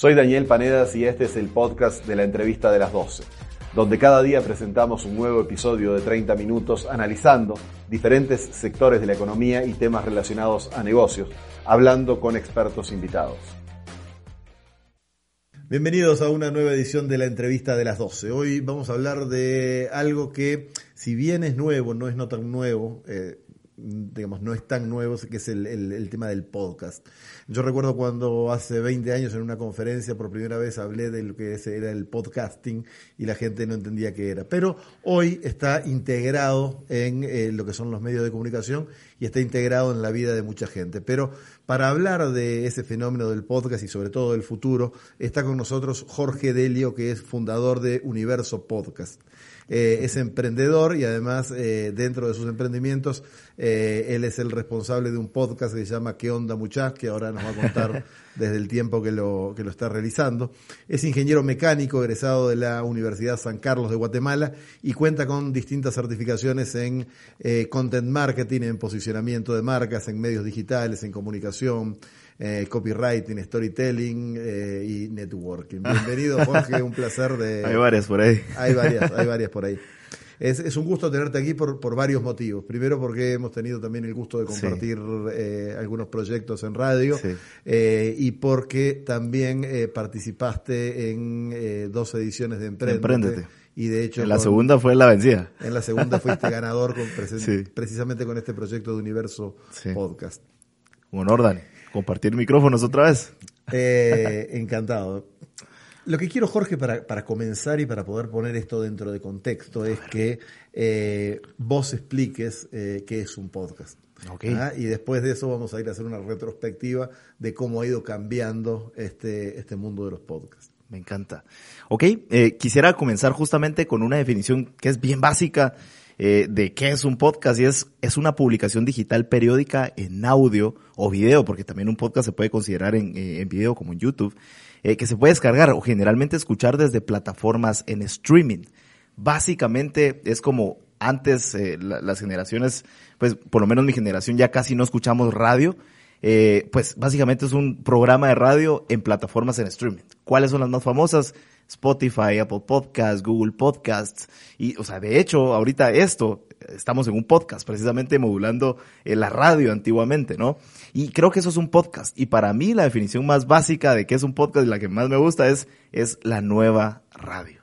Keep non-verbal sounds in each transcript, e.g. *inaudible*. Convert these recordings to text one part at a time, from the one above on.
Soy Daniel Panedas y este es el podcast de la entrevista de las 12, donde cada día presentamos un nuevo episodio de 30 minutos analizando diferentes sectores de la economía y temas relacionados a negocios, hablando con expertos invitados. Bienvenidos a una nueva edición de la entrevista de las 12. Hoy vamos a hablar de algo que, si bien es nuevo, no es no tan nuevo, eh, digamos, no es tan nuevo, que es el, tema del podcast. Yo recuerdo cuando hace 20 años en una conferencia por primera vez hablé de lo que era el podcasting y la gente no entendía qué era. Pero hoy está integrado en eh, lo que son los medios de comunicación y está integrado en la vida de mucha gente. Pero para hablar de ese fenómeno del podcast y sobre todo del futuro, está con nosotros Jorge Delio, que es fundador de Universo Podcast. Eh, es emprendedor y además eh, dentro de sus emprendimientos eh, él es el responsable de un podcast que se llama ¿Qué onda muchachos? que ahora nos va a contar *laughs* desde el tiempo que lo, que lo está realizando. Es ingeniero mecánico egresado de la Universidad San Carlos de Guatemala y cuenta con distintas certificaciones en content marketing, en posicionamiento de marcas, en medios digitales, en comunicación, eh, copywriting, storytelling eh, y networking. Bienvenido, Jorge, un placer de... *laughs* Hay varias por ahí. Hay varias, hay varias por ahí. Es, es un gusto tenerte aquí por, por varios motivos. Primero porque hemos tenido también el gusto de compartir eh, algunos proyectos en radio eh, y porque también eh, participaste en eh, dos ediciones de Emprendete. Y de hecho... En la segunda fue la vencida. En la segunda fuiste *laughs* ganador con, precisamente con este proyecto de Universo Podcast. Un honor, Dani compartir micrófonos otra vez. Eh, encantado. Lo que quiero, Jorge, para, para, comenzar y para poder poner esto dentro de contexto, es que eh, vos expliques eh, qué es un podcast. ¿Ah? Y después de eso vamos a ir a hacer una retrospectiva de cómo ha ido cambiando este, este mundo de los podcasts. Me encanta. Ok, quisiera comenzar justamente con una definición que es bien básica eh, de qué es un podcast y es, es una publicación digital periódica en audio o video, porque también un podcast se puede considerar en, eh, en video como en YouTube, eh, que se puede descargar o generalmente escuchar desde plataformas en streaming. Básicamente es como antes las generaciones, pues por lo menos mi generación ya casi no escuchamos radio, pues básicamente es un programa de radio en plataformas en streaming. ¿Cuáles son las más famosas? Spotify, Apple Podcasts, Google Podcasts. Y, o sea, de hecho, ahorita esto, estamos en un podcast, precisamente modulando eh, la radio antiguamente, ¿no? Y creo que eso es un podcast. Y para mí la definición más básica de qué es un podcast y la que más me gusta es, es la nueva radio.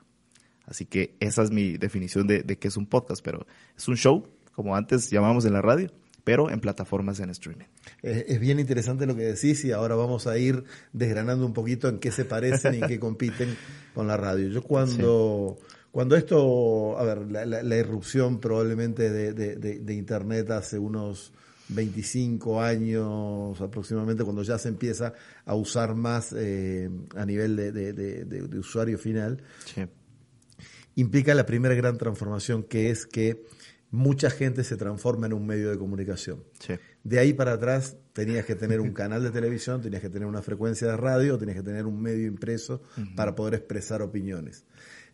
Así que esa es mi definición de, de qué es un podcast, pero es un show, como antes llamábamos en la radio pero en plataformas en streaming. Es bien interesante lo que decís y ahora vamos a ir desgranando un poquito en qué se parecen y en qué *laughs* compiten con la radio. Yo cuando, cuando esto, a ver, la, irrupción probablemente de, Internet hace unos 25 años aproximadamente, cuando ya se empieza a usar más eh, a nivel de, usuario final, implica la primera gran transformación que es que mucha gente se transforma en un medio de comunicación. De ahí para atrás tenías que tener un canal de televisión, tenías que tener una frecuencia de radio, tenías que tener un medio impreso para poder expresar opiniones.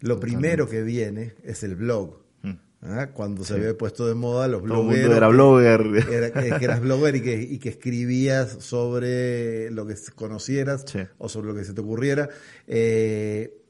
Lo primero que viene es el blog. Mm. ¿ah? Cuando se había puesto de moda los blogueros. era blogger. que, eras *laughs* blogger y que, y que, escribías sobre lo que conocieras o sobre lo que se te ocurriera. Eh,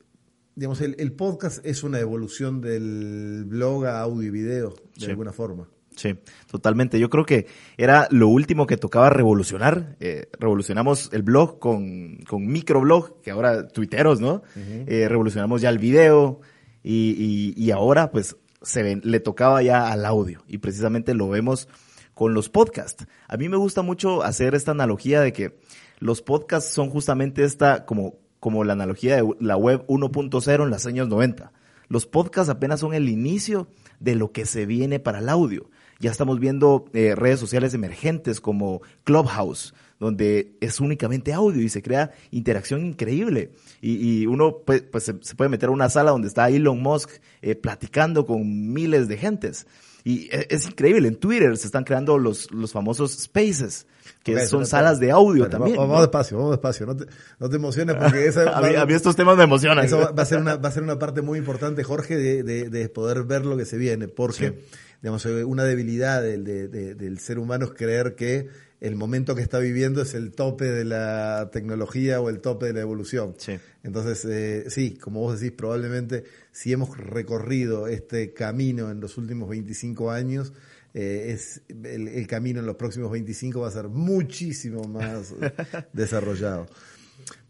digamos, el, podcast es una evolución del blog a audio y video, de alguna forma. Sí, totalmente. Yo creo que era lo último que tocaba revolucionar. Eh, revolucionamos el blog con, con microblog, que ahora tuiteros, ¿no? Eh, revolucionamos ya el video y, y, ahora pues se le tocaba ya al audio y precisamente lo vemos con los podcasts. A mí me gusta mucho hacer esta analogía de que los podcasts son justamente esta como como la analogía de la web 1.0 en los años 90. Los podcasts apenas son el inicio de lo que se viene para el audio. Ya estamos viendo eh, redes sociales emergentes como Clubhouse, donde es únicamente audio y se crea interacción increíble. Y, uno pues, pues se, puede meter a una sala donde está Elon Musk eh, platicando con miles de gentes. Y e, es, increíble, en Twitter se están creando los, los famosos spaces, que son salas de audio también. Vamos, despacio, vamos despacio, no te, no te emociones porque esa, *laughs* a, mí, estos temas me emocionan. Eso va, a ser una, va a ser una parte muy importante, Jorge, de, de, de poder ver lo que se viene, porque digamos, una debilidad del, del ser humano es creer que el momento que está viviendo es el tope de la tecnología o el tope de la evolución. Sí. Entonces, eh, sí, como vos decís, probablemente si hemos recorrido este camino en los últimos 25 años, eh, es el, el camino en los próximos 25 va a ser muchísimo más *laughs* desarrollado.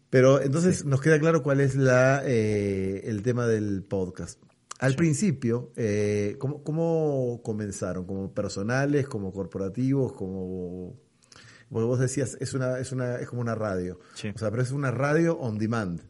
Pero entonces nos queda claro cuál es la, eh, el tema del podcast. Al principio, eh, ¿cómo, ¿cómo comenzaron? ¿Como personales, como corporativos, como...? Porque vos decías, es, una, es, una, es como una radio. Sí. O sea, pero es una radio on demand.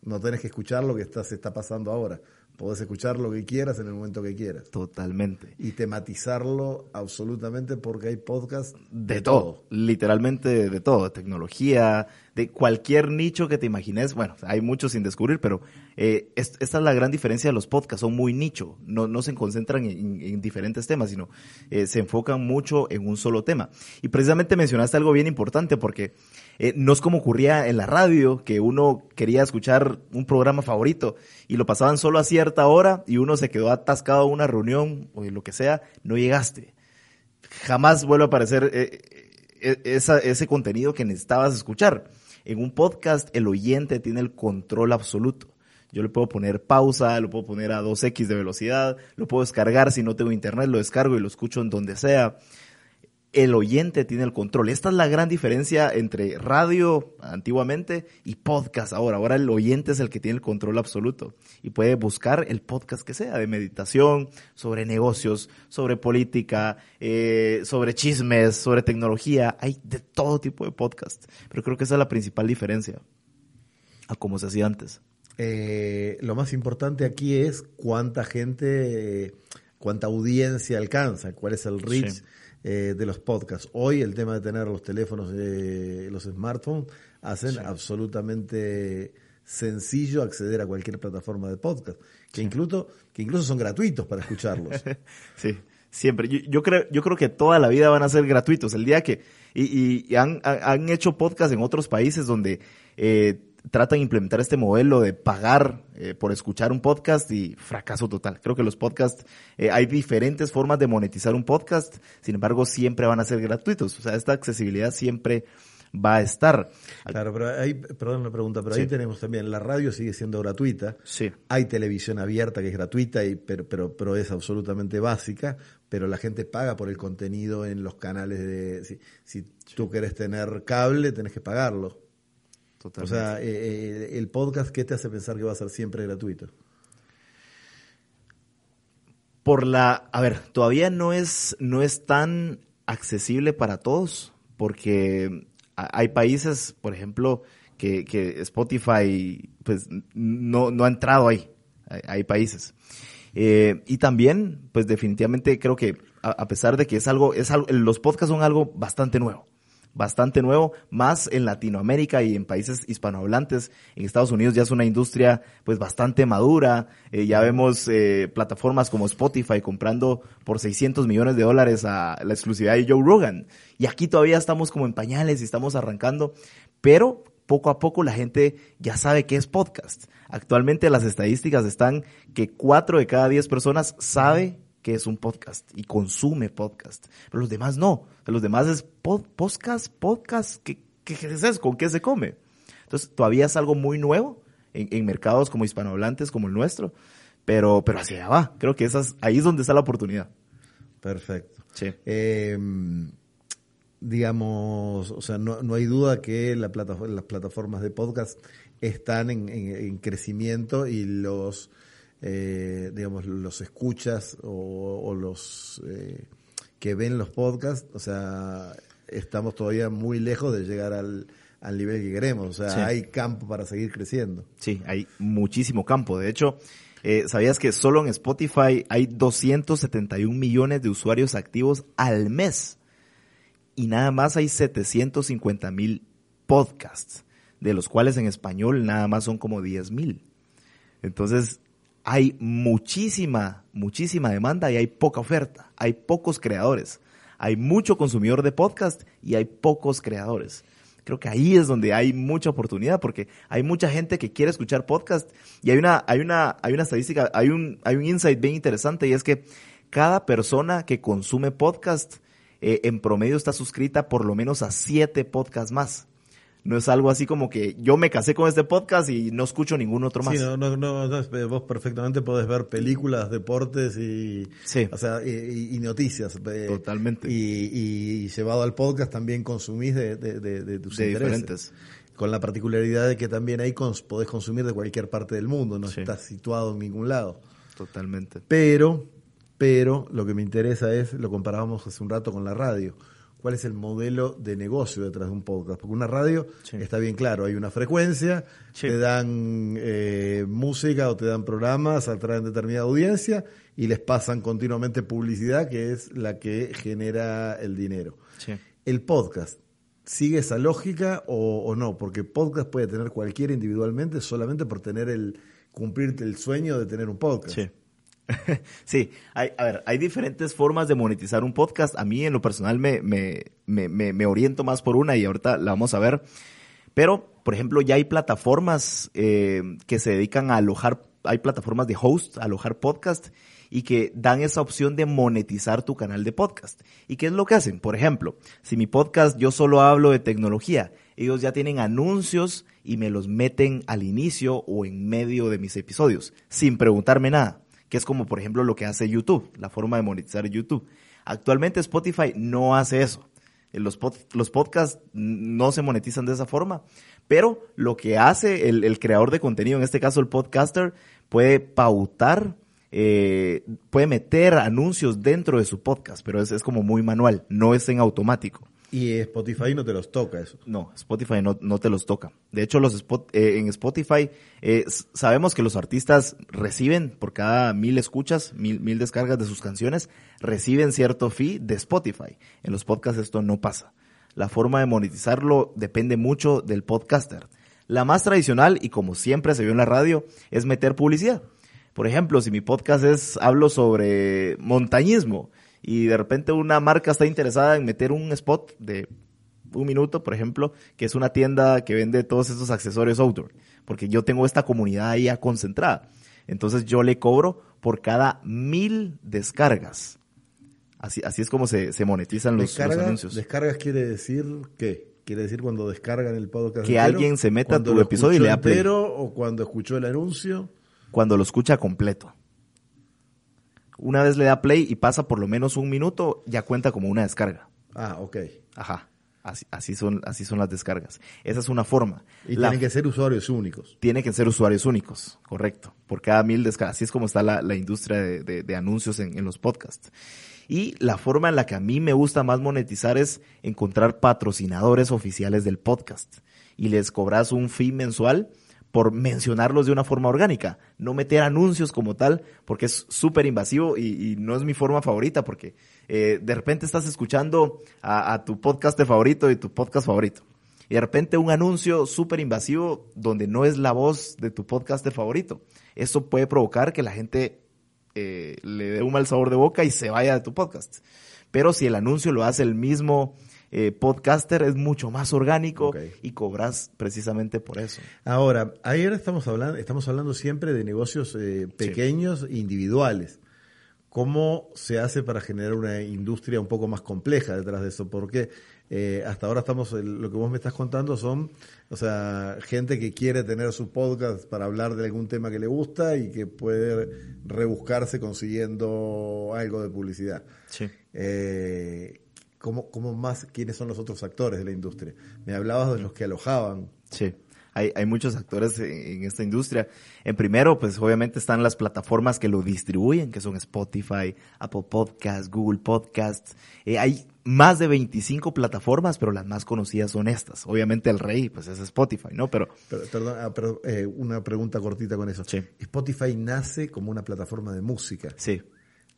No tenés que escuchar lo que está, se está pasando ahora. Podés escuchar lo que quieras en el momento que quieras. Totalmente. Y tematizarlo absolutamente porque hay podcast De, todo. literalmente de todo, de tecnología, de cualquier nicho que te imagines. Bueno, hay muchos sin descubrir, pero eh, es- esta es la gran diferencia de los podcasts, son muy nicho, no, no se concentran en, en diferentes temas, sino eh, se enfocan mucho en un solo tema. Y precisamente mencionaste algo bien importante porque eh, no es como ocurría en la radio, que uno quería escuchar un programa favorito y lo pasaban solo a cierta hora y uno se quedó atascado a una reunión o lo que sea, no llegaste jamás vuelve a aparecer eh, eh, ese contenido que necesitabas escuchar. En un podcast el oyente tiene el control absoluto. Yo le puedo poner pausa, lo puedo poner a 2x de velocidad, lo puedo descargar si no tengo internet, lo descargo y lo escucho en donde sea. El oyente tiene el control. Esta es la gran diferencia entre radio antiguamente y podcast ahora. Ahora el oyente es el que tiene el control absoluto y puede buscar el podcast que sea, de meditación, sobre negocios, sobre política, eh, sobre chismes, sobre tecnología. Hay de todo tipo de podcast. Pero creo que esa es la principal diferencia a cómo se hacía antes. Eh, lo más importante aquí es cuánta gente, cuánta audiencia alcanza, cuál es el reach Sí. Eh, de los podcasts. Hoy el tema de tener los teléfonos, eh, los smartphones, hacen Sí. absolutamente sencillo acceder a cualquier plataforma de podcast, que incluso, que incluso son gratuitos para escucharlos. *laughs* Sí, siempre. Yo, yo creo, yo creo que toda la vida van a ser gratuitos. El día que, y, y- han, han- hecho podcast en otros países donde eh, tratan de implementar este modelo de pagar eh, por escuchar un podcast y fracaso total. Creo que los podcasts, eh, hay diferentes formas de monetizar un podcast, sin embargo siempre van a ser gratuitos. O sea, esta accesibilidad siempre va a estar. Claro, pero ahí, perdón la pregunta, pero Sí. ahí tenemos también, la radio sigue siendo gratuita, Sí. hay televisión abierta que es gratuita, y, pero, pero, pero es absolutamente básica, pero la gente paga por el contenido en los canales de... Si, si tú querés tener cable, tenés que pagarlo. O sea, eh, eh, el podcast, ¿qué te hace pensar que va a ser siempre gratuito? por la, a ver, todavía no es, no es tan accesible para todos, porque hay países, por ejemplo, que, que Spotify pues no, no ha entrado ahí. Hay, hay países. Eh, y también, pues definitivamente creo que a, a pesar de que es algo, es algo, los podcasts son algo bastante nuevo bastante nuevo, más en Latinoamérica y en países hispanohablantes. En Estados Unidos ya es una industria pues bastante madura. Eh, ya vemos eh, plataformas como Spotify comprando por 600 millones de dólares a la exclusividad de Joe Rogan. Y aquí todavía estamos como en pañales y estamos arrancando, pero poco a poco la gente ya sabe qué es podcast. Actualmente las estadísticas están que 4 de cada 10 personas sabe que es un podcast y consume podcast. Pero los demás no. Los demás es pod- podcast, podcast. ¿Qué, qué es eso? ¿Con qué se come? Entonces todavía es algo muy nuevo en, en mercados como hispanohablantes, como el nuestro. Pero, pero hacia allá va. Creo que esas, ahí es donde está la oportunidad. Perfecto. Sí. Eh, digamos, o sea, no, no hay duda que la las plataformas de podcast están en, en- en crecimiento y los, eh, digamos, los escuchas o, o los eh, que ven los podcasts, o sea, estamos todavía muy lejos de llegar al, al nivel que queremos, o sea, Sí. hay campo para seguir creciendo. Sí, hay muchísimo campo. De hecho, eh, ¿sabías que solo en Spotify hay 271 millones de usuarios activos al mes? Y nada más hay 750 mil podcasts, de los cuales en español nada más son como 10 mil. Entonces, hay muchísima, muchísima demanda y hay poca oferta. Hay pocos creadores. Hay mucho consumidor de podcast y hay pocos creadores. Creo que ahí es donde hay mucha oportunidad porque hay mucha gente que quiere escuchar podcast y hay una, hay una, hay una estadística, hay un, hay un insight bien interesante y es que cada persona que consume podcast eh, en promedio está suscrita por lo menos a siete podcasts más. No es algo así como que yo me casé con este podcast y no escucho ningún otro más. Sí, no, no, no, no, vos perfectamente podés ver películas, deportes y, Sí. o sea, y, y noticias. eh, Totalmente. Y, y llevado al podcast también consumís de, de, de, de tus De intereses. diferentes. Con la particularidad de que también ahí cons- podés consumir de cualquier parte del mundo, no Sí. estás situado en ningún lado. Totalmente. Pero, pero lo que me interesa es, lo comparábamos hace un rato con la radio. ¿Cuál es el modelo de negocio detrás de un podcast? Porque una radio Sí. está bien claro, hay una frecuencia, Sí. te dan eh, música o te dan programas, atraen determinada audiencia y les pasan continuamente publicidad que es la que genera el dinero. Sí. ¿El podcast sigue esa lógica o, o no? Porque podcast puede tener cualquiera individualmente solamente por tener el cumplirte el sueño de tener un podcast. Sí. *laughs* sí, hay, a ver, hay diferentes formas de monetizar un podcast. A mí en lo personal me, me, me, me, oriento más por una y ahorita la vamos a ver. Pero, por ejemplo, ya hay plataformas eh, que se dedican a alojar, hay plataformas de host, alojar podcast y que dan esa opción de monetizar tu canal de podcast. ¿Y qué es lo que hacen? Por ejemplo, si mi podcast yo solo hablo de tecnología, ellos ya tienen anuncios y me los meten al inicio o en medio de mis episodios, sin preguntarme nada, que es como por ejemplo lo que hace YouTube, la forma de monetizar YouTube. Actualmente Spotify no hace eso. Eh, Los, los podcasts no se monetizan de esa forma, pero lo que hace el, el creador de contenido, en este caso el podcaster, puede pautar, eh, puede meter anuncios dentro de su podcast, pero es, es como muy manual, no es en automático. Y Spotify no te los toca eso. No, Spotify no, no te los toca. De hecho, los eh, en Spotify eh, sabemos que los artistas reciben por cada mil escuchas, mil, mil descargas de sus canciones, reciben cierto fee de Spotify. En los podcasts esto no pasa. La forma de monetizarlo depende mucho del podcaster. La más tradicional, y como siempre se vio en la radio, es meter publicidad. Por ejemplo, si mi podcast es, hablo sobre montañismo y de repente una marca está interesada en meter un spot de un minuto, por ejemplo, que es una tienda que vende todos esos accesorios outdoor, porque yo tengo esta comunidad ahí ya concentrada. Entonces yo le cobro por cada mil descargas. Así, así es como se, se monetizan los, los Descarga- anuncios. Descargas quiere decir qué? Quiere decir cuando descargan el podcast. Que entero, alguien se meta a tu episodio y le da play. o cuando escuchó el anuncio. Cuando lo escucha completo. Una vez le da play y pasa por lo menos un minuto, ya cuenta como una descarga. Ah, ok. Ajá. Así, así son, así son las descargas. Esa es una forma. Y La- tienen que ser usuarios únicos. tiene que ser usuarios únicos, correcto, por cada mil descargas. Así es como está la, la industria de, de- de anuncios en, en los podcasts. Y la forma en la que a mí me gusta más monetizar es encontrar patrocinadores oficiales del podcast. Y les cobras un fee mensual por mencionarlos de una forma orgánica, no meter anuncios como tal, porque es súper invasivo y, no es mi forma favorita, porque eh, de repente estás escuchando a, a tu podcast favorito y tu podcast favorito. Y de repente un anuncio súper invasivo donde no es la voz de tu podcast favorito. Eso puede provocar que la gente eh, le dé un mal sabor de boca y se vaya de tu podcast. Pero si el anuncio lo hace el mismo eh, podcaster, es mucho más orgánico y cobras precisamente por eso. Ahora, ayer estamos hablando, estamos hablando siempre de negocios eh, pequeños, individuales. ¿Cómo se hace para generar una industria un poco más compleja detrás de eso? Porque eh, hasta ahora estamos, lo que vos me estás contando son, o sea, gente que quiere tener su podcast para hablar de algún tema que le gusta y que puede rebuscarse consiguiendo algo de publicidad. Sí. Eh, ¿cómo, ¿Cómo más, quiénes son los otros actores de la industria? Me hablabas de los que alojaban. Sí, hay, hay muchos actores en, esta industria. En primero, pues obviamente están las plataformas que lo distribuyen, que son Spotify, Apple Podcasts, Google Podcasts. Eh, hay más de 25 plataformas, pero las más conocidas son estas. Obviamente el rey, pues es Spotify, ¿no? Pero Pero, perdón, ah, pero, eh, una pregunta cortita con eso. Sí. Spotify nace como una plataforma de música. sí,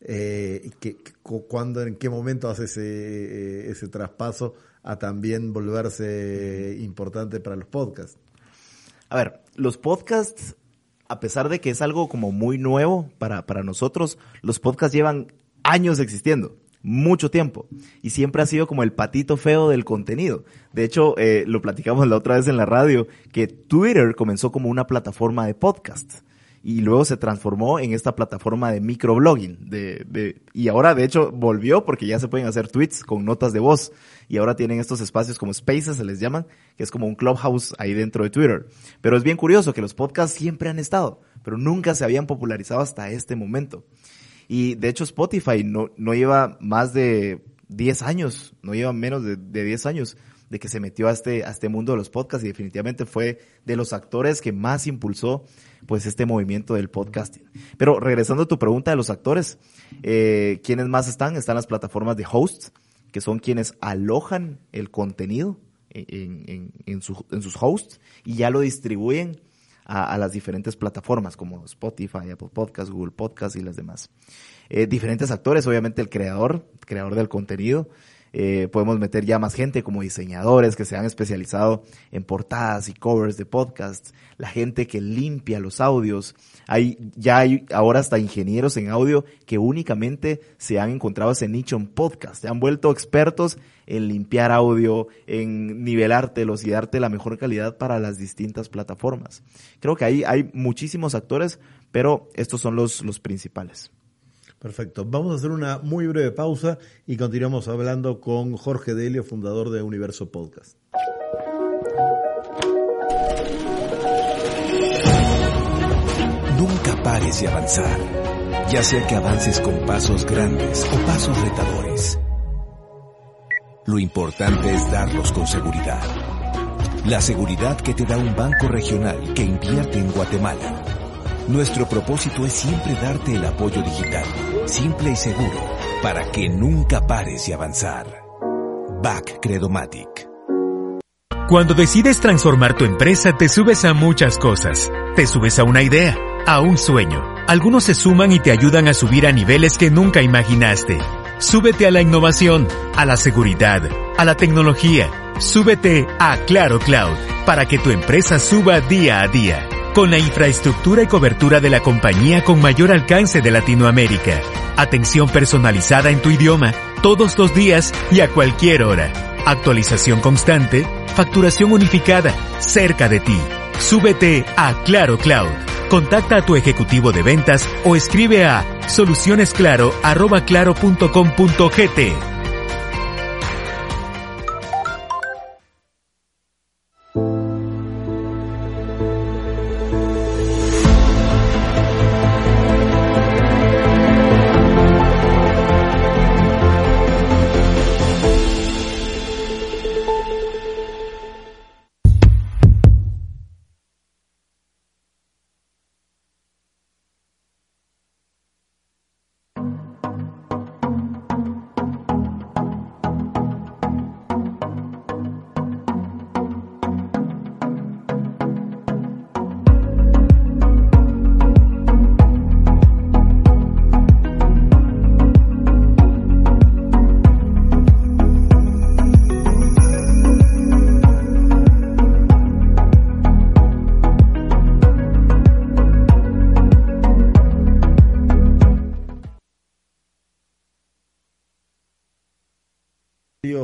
Eh, ¿y qué- cu- ¿Cuándo, en qué momento hace ese, eh, ese traspaso a también volverse importante para los podcasts? A ver, los podcasts, a pesar de que es algo como muy nuevo para, para nosotros, los podcasts llevan años existiendo, mucho tiempo, y siempre ha sido como el patito feo del contenido. De hecho, eh, lo platicamos la otra vez en la radio, que Twitter comenzó como una plataforma de podcast. Y luego se transformó en esta plataforma de microblogging. De, de, y ahora, de hecho, volvió porque ya se pueden hacer tweets con notas de voz. Y ahora tienen estos espacios como Spaces, se les llaman, que es como un clubhouse ahí dentro de Twitter. Pero es bien curioso que los podcasts siempre han estado, pero nunca se habían popularizado hasta este momento. Y de hecho Spotify no, no lleva más de 10 años, no lleva menos de, de 10 años de que se metió a este, a este mundo de los podcasts y definitivamente fue de los actores que más impulsó pues este movimiento del podcasting. Pero regresando a tu pregunta de los actores, eh, ¿quiénes más están? Están las plataformas de hosts, que son quienes alojan el contenido en, en, en, en sus hosts y ya lo distribuyen a, a, las diferentes plataformas como Spotify, Apple Podcasts, Google Podcasts y las demás. Eh, diferentes actores, obviamente el creador, creador del contenido, eh, podemos meter ya más gente como diseñadores que se han especializado en portadas y covers de podcasts, la gente que limpia los audios. Hay, ya hay ahora hasta ingenieros en audio que únicamente se han encontrado ese nicho en podcast. Se han vuelto expertos en limpiar audio, en nivelártelos y darte la mejor calidad para las distintas plataformas. Creo que ahí hay muchísimos actores, pero estos son los, los principales. Perfecto. Vamos a hacer una muy breve pausa y continuamos hablando con Jorge Delio, fundador de Universo Podcast. Nunca pares de avanzar, ya sea que avances con pasos grandes o pasos retadores. Lo importante es darlos con seguridad. La seguridad que te da un banco regional que invierte en Guatemala. Nuestro propósito es siempre darte el apoyo digital, simple y seguro, para que nunca pares de avanzar. Back Credomatic. Cuando decides transformar tu empresa, te subes a muchas cosas. Te subes a una idea, a un sueño. Algunos se suman y te ayudan a subir a niveles que nunca imaginaste. Súbete a la innovación, a la seguridad, a la tecnología. Súbete a Claro Cloud para que tu empresa suba día a día. Con la infraestructura y cobertura de la compañía con mayor alcance de Latinoamérica. Atención personalizada en tu idioma, todos los días y a cualquier hora. Actualización constante, facturación unificada, cerca de ti. Súbete a Claro Cloud. Contacta a tu ejecutivo de ventas o escribe a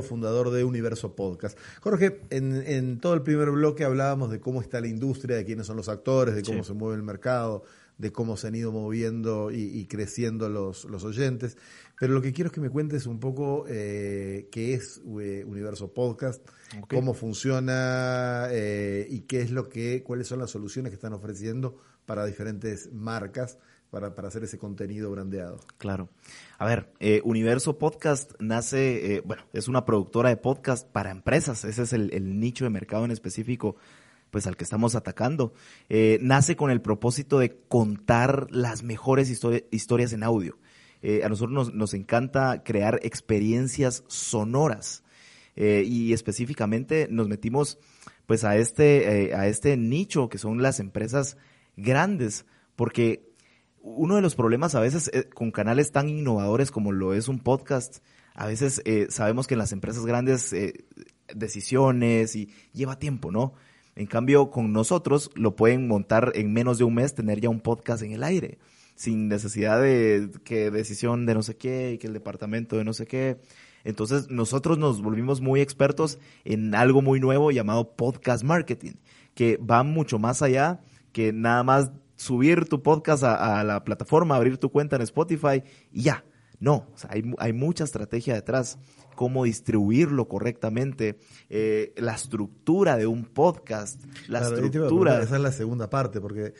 fundador de Universo Podcast. Jorge, en, en, todo el primer bloque hablábamos de cómo está la industria, de quiénes son los actores, de cómo sí. se mueve el mercado, de cómo se han ido moviendo y, y creciendo los, los, oyentes. Pero lo que quiero es que me cuentes un poco eh, qué es eh, Universo Podcast, okay. cómo funciona eh, y qué es lo que, cuáles son las soluciones que están ofreciendo para diferentes marcas para, para hacer ese contenido brandeado. Claro. A ver, eh, Universo Podcast nace, eh, bueno, es una productora de podcast para empresas. Ese es el, nicho de mercado en específico pues al que estamos atacando. Eh, nace con el propósito de contar las mejores histori historias en audio. A nosotros nos, encanta crear experiencias sonoras y específicamente nos metimos pues a este, a este nicho que son las empresas grandes porque uno de los problemas a veces eh, con canales tan innovadores como lo es un podcast, a veces eh, sabemos que en las empresas grandes eh, decisiones y lleva tiempo, ¿no? En cambio, con nosotros lo pueden montar en menos de un mes, tener ya un podcast en el aire, sin necesidad de que decisión de no sé qué y que el departamento de no sé qué. Entonces, nosotros nos volvimos muy expertos en algo muy nuevo llamado podcast marketing, que va mucho más allá que nada más subir tu podcast a, a, la plataforma, abrir tu cuenta en Spotify y ya. No, o sea, hay, hay mucha estrategia detrás cómo distribuirlo correctamente, eh, la estructura de un podcast, la estructura. Esa es la segunda parte, porque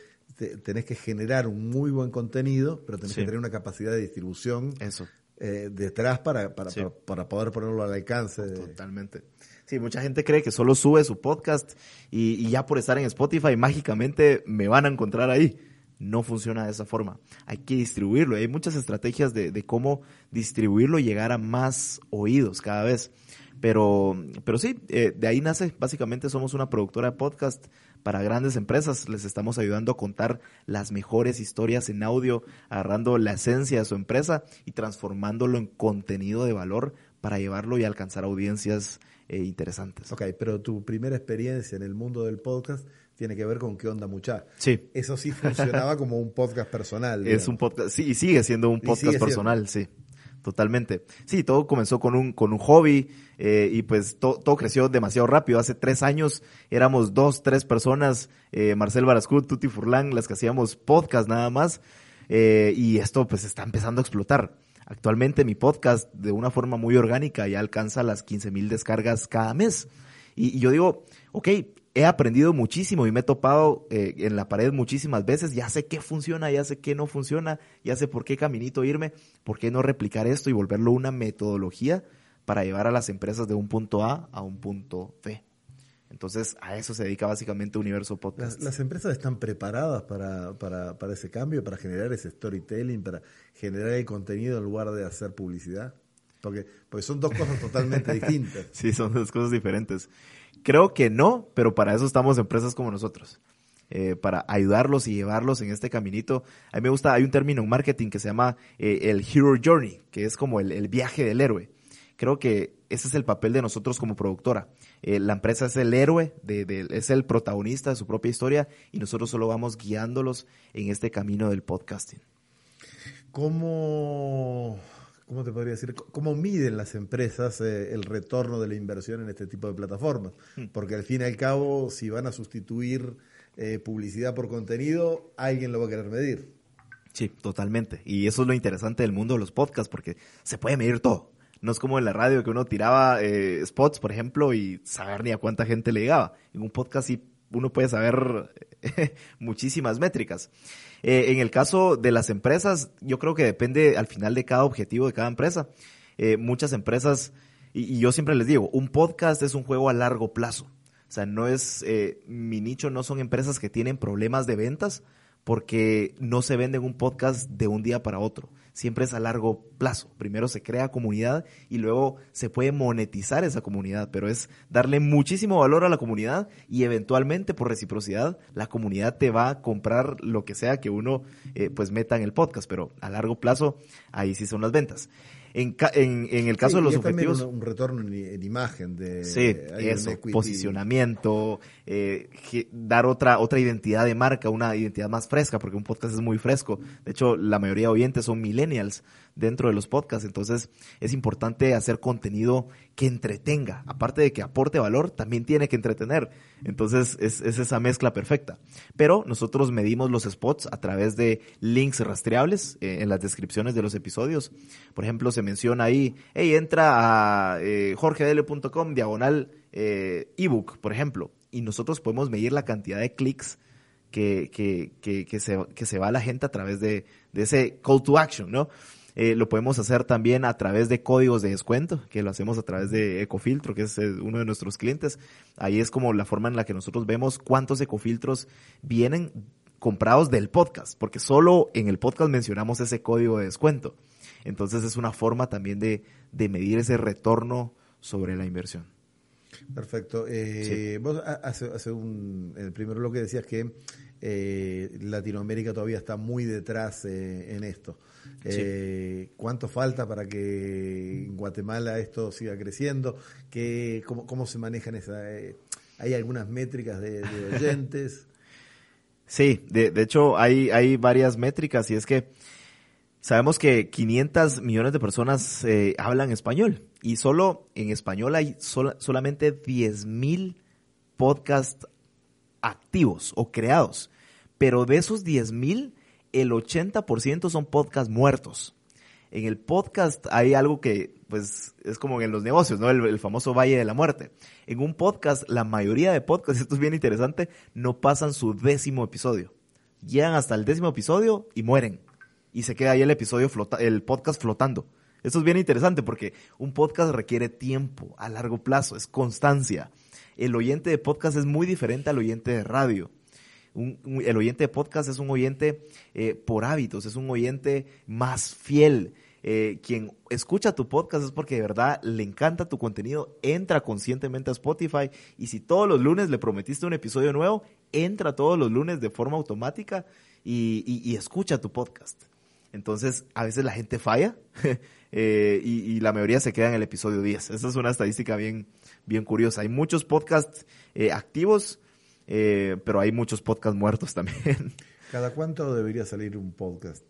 tenés que generar un muy buen contenido, pero tenés que tener una capacidad de distribución Eso. Eh, detrás para, para, para, poder ponerlo al alcance. Totalmente. Sí, mucha gente cree que solo sube su podcast y, ya por estar en Spotify mágicamente me van a encontrar ahí. No funciona de esa forma. Hay que distribuirlo. Hay muchas estrategias de, de cómo distribuirlo y llegar a más oídos cada vez. Pero, pero sí, eh, de ahí nace, básicamente somos una productora de podcast para grandes empresas. Les estamos ayudando a contar las mejores historias en audio, agarrando la esencia de su empresa y transformándolo en contenido de valor para llevarlo y alcanzar audiencias eh, interesantes. Ok, pero tu primera experiencia en el mundo del podcast tiene que ver con qué onda mucha. Sí. Eso sí funcionaba como un podcast personal. *laughs* Es un podcast, sí, y sigue siendo un podcast personal, sí totalmente. Sí, todo comenzó con un, con un hobby eh, y pues todo creció demasiado rápido. Hace tres años éramos dos, tres personas, eh, Marcel Barascut, Tuti Furlan, las que hacíamos podcast nada más. Eh, y esto pues está empezando a explotar. Actualmente mi podcast de una forma muy orgánica ya alcanza las 15 mil descargas cada mes. Y, yo digo, ok, he aprendido muchísimo y me he topado eh, en la pared muchísimas veces. Ya sé qué funciona, ya sé qué no funciona, ya sé por qué caminito irme, por qué no replicar esto y volverlo una metodología para llevar a las empresas de un punto A a un punto B. Entonces, a eso se dedica básicamente Universo Podcast. Las, las empresas están preparadas para, para, para, ese cambio, para generar ese storytelling, para generar el contenido en lugar de hacer publicidad. Porque, porque son dos cosas totalmente *laughs* distintas. Sí, son dos cosas diferentes. Creo que no, pero para eso estamos empresas como nosotros. Eh, para ayudarlos y llevarlos en este caminito. A mí me gusta, hay un término en marketing que se llama eh, el Hero Journey, que es como el, el, viaje del héroe. Creo que ese es el papel de nosotros como productora. Eh, la empresa es el héroe, de, de, es el protagonista de su propia historia y nosotros solo vamos guiándolos en este camino del podcasting. ¿Cómo ¿cómo te podría decir? ¿Cómo miden las empresas eh, el retorno de la inversión en este tipo de plataformas? Hmm. Porque al fin y al cabo, si van a sustituir eh, publicidad por contenido, alguien lo va a querer medir. Sí, totalmente. Y eso es lo interesante del mundo de los podcasts, porque se puede medir todo. No es como en la radio que uno tiraba eh, spots, por ejemplo, y saber ni a cuánta gente le llegaba. En un podcast sí uno puede saber *laughs* muchísimas métricas. Eh, en el caso de las empresas, yo creo que depende al final de cada objetivo de cada empresa. Eh, muchas empresas, y, y, yo siempre les digo, un podcast es un juego a largo plazo. O sea, no es, eh, mi nicho no son empresas que tienen problemas de ventas porque no se venden un podcast de un día para otro siempre es a largo plazo. Primero se crea comunidad y luego se puede monetizar esa comunidad, pero es darle muchísimo valor a la comunidad y eventualmente por reciprocidad la comunidad te va a comprar lo que sea que uno eh, pues meta en el podcast, pero a largo plazo ahí sí son las ventas. En, en, en, el caso sí, de los objetivos. Un, un retorno en, en, imagen de. Sí, eso, posicionamiento, eh, dar otra, otra identidad de marca, una identidad más fresca, porque un podcast es muy fresco. De hecho, la mayoría de oyentes son millennials dentro de los podcasts, entonces es importante hacer contenido que entretenga. Aparte de que aporte valor, también tiene que entretener. Entonces es, es esa mezcla perfecta. Pero nosotros medimos los spots a través de links rastreables eh, en las descripciones de los episodios. Por ejemplo, se menciona ahí, hey, entra a eh, diagonal eh, ebook, por ejemplo, y nosotros podemos medir la cantidad de clics que se va a la gente a través de, de ese call to action, ¿no? Eh, lo podemos hacer también a través de códigos de descuento, que lo hacemos a través de Ecofiltro, que es eh, uno de nuestros clientes. Ahí es como la forma en la que nosotros vemos cuántos ecofiltros vienen comprados del podcast, porque solo en el podcast mencionamos ese código de descuento. Entonces es una forma también de, de medir ese retorno sobre la inversión. Perfecto. Eh, sí. Vos hace, hace un, en el primer bloque decías que eh, Latinoamérica todavía está muy detrás eh, en esto. Eh, sí. ¿Cuánto falta para que en Guatemala esto siga creciendo? ¿Qué, cómo, cómo, se manejan esas? Eh, ¿Hay algunas métricas de, de oyentes? *laughs* Sí, de, de, hecho hay, hay varias métricas y es que sabemos que 500 millones de personas eh, hablan español y solo en español hay sol, solamente 10 mil podcasts activos o creados Pero de esos 10 mil, el 80% son podcasts muertos. En el podcast hay algo que, pues, es como en los negocios, ¿no? El, el, famoso Valle de la Muerte. En un podcast, la mayoría de podcasts, *laughs* esto es bien interesante, no pasan su décimo episodio. Llegan hasta el décimo episodio y mueren. Y se queda ahí el episodio, el podcast flotando. Esto es bien interesante porque un podcast requiere tiempo a largo plazo, es constancia. El oyente de podcast es muy diferente al oyente de radio. El oyente de podcast es un oyente eh, por hábitos, es un oyente más fiel. Eh, quien escucha tu podcast es porque de verdad le encanta tu contenido, entra conscientemente a Spotify y si todos los lunes le prometiste un episodio nuevo, entra todos los lunes de forma automática y escucha tu podcast. Entonces, a veces la gente falla *laughs* eh, y, y, la mayoría se queda en el episodio 10. Esa es una estadística bien, bien curiosa. Hay muchos podcasts eh, activos, eh, pero hay muchos podcasts muertos también. *laughs* ¿Cada cuánto debería salir un podcast?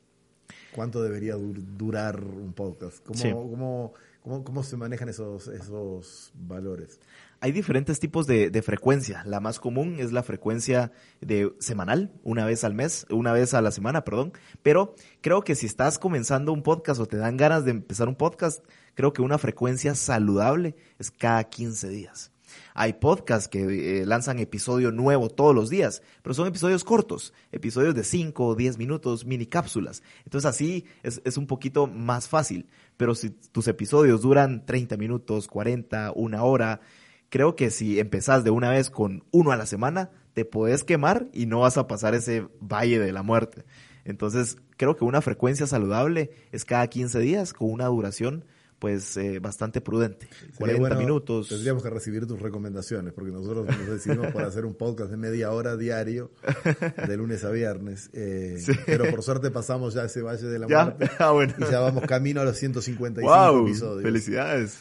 ¿Cuánto debería dur durar un podcast? ¿Cómo, sí. cómo, cómo, cómo se manejan esos, esos valores? hay diferentes tipos de, de, frecuencia. La más común es la frecuencia de semanal, una vez al mes, una vez a la semana, perdón. Pero creo que si estás comenzando un podcast o te dan ganas de empezar un podcast, creo que una frecuencia saludable es cada 15 días. Hay podcasts que eh, lanzan episodio nuevo todos los días, pero son episodios cortos, episodios de 5 o 10 minutos, mini cápsulas. Entonces así es, es, un poquito más fácil. Pero si tus episodios duran 30 minutos, 40, una hora, creo que si empezás de una vez con uno a la semana, te puedes quemar y no vas a pasar ese valle de la muerte. Entonces, creo que una frecuencia saludable es cada 15 días con una duración pues eh, bastante prudente, Sería 40 bueno, minutos. Tendríamos que recibir tus recomendaciones, porque nosotros nos decidimos por hacer un podcast de media hora diario, de lunes a viernes. Eh, *laughs* sí. Pero por suerte pasamos ya ese Valle de la ¿Ya? Muerte *laughs* Ah, bueno. y ya vamos camino a los 155 wow, episodios. Felicidades.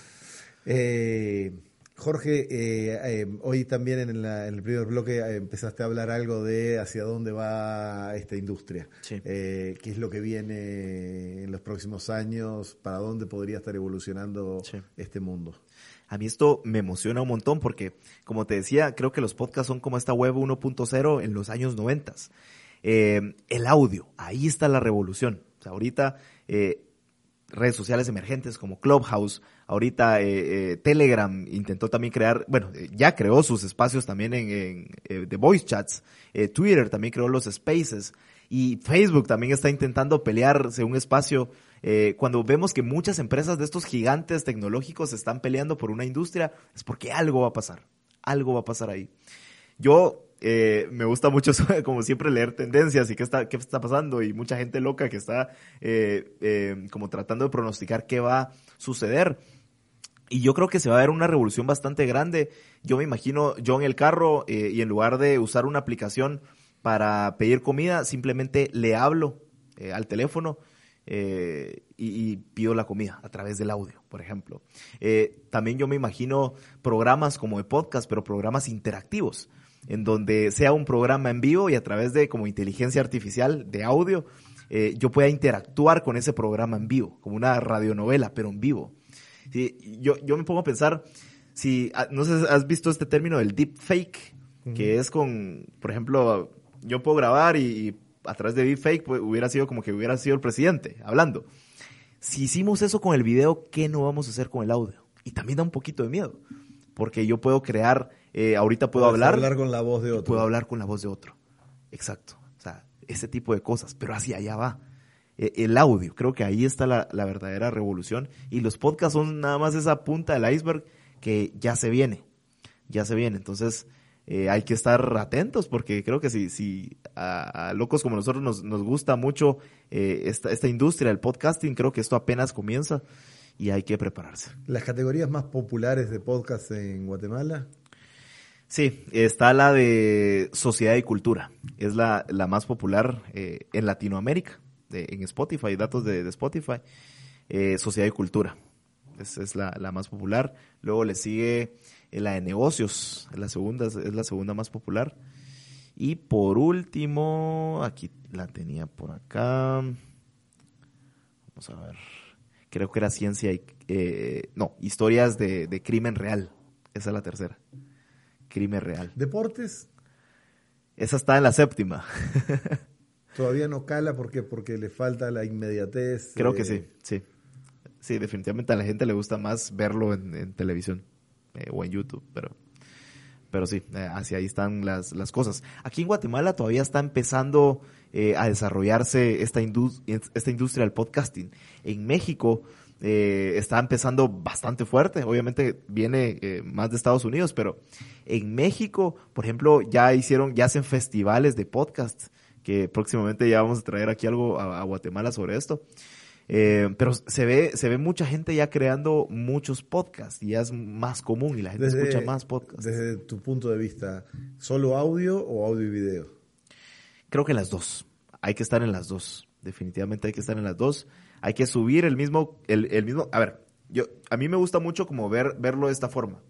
Eh, Jorge, eh, eh, hoy también en, la, en, el primer bloque eh, empezaste a hablar algo de hacia dónde va esta industria, sí. qué es lo que viene en los próximos años, para dónde podría estar evolucionando sí. este mundo. A mí esto me emociona un montón porque, como te decía, creo que los podcasts son como esta web 1.0 en los años 90. el audio, ahí está la revolución. O sea, ahorita redes sociales emergentes como Clubhouse, ahorita eh, eh, Telegram intentó también crear, bueno, eh, ya creó sus espacios también en, eh, de voice chats, Twitter también creó los spaces y Facebook también está intentando pelearse un espacio. cuando vemos que muchas empresas de estos gigantes tecnológicos están peleando por una industria, es porque algo va a pasar, algo va a pasar ahí. Yo eh, me gusta mucho, *laughs* como siempre, leer tendencias y qué está, qué está pasando y mucha gente loca que está eh, como tratando de pronosticar qué va a suceder. Y yo creo que se va a ver una revolución bastante grande. Yo me imagino yo en el carro eh, y en lugar de usar una aplicación para pedir comida, simplemente le hablo eh, al teléfono eh, y, pido la comida a través del audio, por ejemplo. También yo me imagino programas como de podcast, pero programas interactivos, en donde sea un programa en vivo y a través de como inteligencia artificial de audio, yo pueda interactuar con ese programa en vivo, como una radionovela, pero en vivo. Sí, yo, yo me pongo a pensar, si, ah, no sé, has visto este término del deep fake, uh -huh. que es con, por ejemplo, yo puedo grabar y, y a través de deepfake pues, hubiera sido como que hubiera sido el presidente hablando. Si hicimos eso con el video, ¿qué no vamos a hacer con el audio? Y también da un poquito de miedo, porque yo puedo crear, eh, ahorita puedo hablar. hablar con la voz de otro. Puedo hablar con la voz de otro. Exacto. O sea, ese tipo de cosas, pero hacia allá va. Eh, el audio, creo que ahí está la, la verdadera revolución. Y los podcasts son nada más esa punta del iceberg que ya se viene. Ya se viene. Entonces, eh, hay que estar atentos porque creo que si, si a, a locos como nosotros nos, nos gusta mucho eh, esta, esta industria del podcasting, creo que esto apenas comienza y hay que prepararse. ¿Las categorías más populares de podcast en Guatemala? Sí, está la de sociedad y cultura. Es la, la más popular eh, en Latinoamérica, de, en Spotify, datos de, de Spotify. Eh, sociedad y cultura. Es, es la, la, más popular. Luego le sigue la de negocios, la segunda es la segunda más popular. Y por último, aquí la tenía por acá. Vamos a ver. Creo que era ciencia y eh, no, historias de, de, crimen real. Esa es la tercera. Crimen real. ¿Deportes? Esa está en la séptima. *laughs* Todavía no cala porque porque le falta la inmediatez. Creo que eh, sí, sí. Sí, definitivamente a la gente le gusta más verlo en, en televisión eh, o en YouTube, pero, pero sí, eh, hacia ahí están las, las cosas. Aquí en Guatemala todavía está empezando eh, a desarrollarse esta, indus- esta industria del podcasting. En México eh, está empezando bastante fuerte, obviamente viene eh, más de Estados Unidos, pero en México, por ejemplo, ya hicieron, ya hacen festivales de podcast, que próximamente ya vamos a traer aquí algo a- a Guatemala sobre esto. Eh, pero se ve, se ve mucha gente ya creando muchos podcasts y ya es más común y la gente Desde, escucha más podcasts. desde tu punto de vista, ¿solo audio o audio y video? Creo que las dos. Hay que estar en las dos. Definitivamente hay que estar en las dos. Hay que subir el mismo, el, el mismo. A ver, yo, a mí me gusta mucho como ver, verlo de esta forma.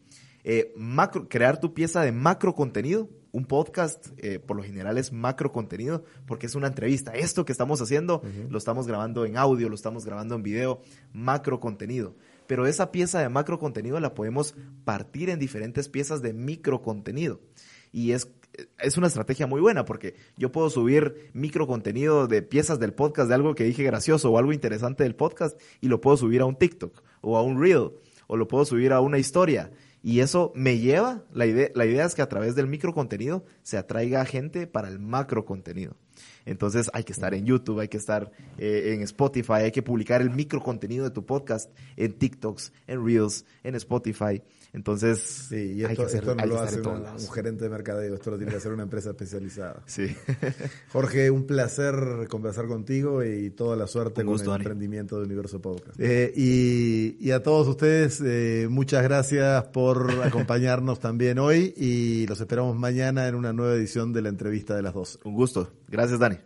Eh, macro, crear tu pieza de macro contenido. Un podcast, eh, por lo general, es macro contenido porque es una entrevista. Esto que estamos haciendo lo estamos grabando en audio, lo estamos grabando en video, macro contenido. Pero esa pieza de macro contenido la podemos partir en diferentes piezas de micro contenido. Y es, es una estrategia muy buena porque yo puedo subir micro contenido de piezas del podcast, de algo que dije gracioso o algo interesante del podcast y lo puedo subir a un TikTok o a un Reel o lo puedo subir a una historia. Y eso me lleva, la idea, la idea es que a través del micro contenido se atraiga gente para el macro contenido. Entonces hay que estar en YouTube, hay que estar eh, en Spotify, hay que publicar el micro contenido de tu podcast en TikToks, en Reels, en Spotify. Entonces Sí, y hay esto, que, hacer- esto no hay lo hace un gerente de mercadeo, esto lo tiene que hacer una empresa especializada. Sí. *laughs* Jorge, un placer conversar contigo y toda la suerte con el Dani. emprendimiento de Universo Podcast. Eh, y, y a todos ustedes, eh, muchas gracias por *laughs* acompañarnos también hoy y los esperamos mañana en una nueva edición de la entrevista de las 12. Un gusto. Gracias, Dani.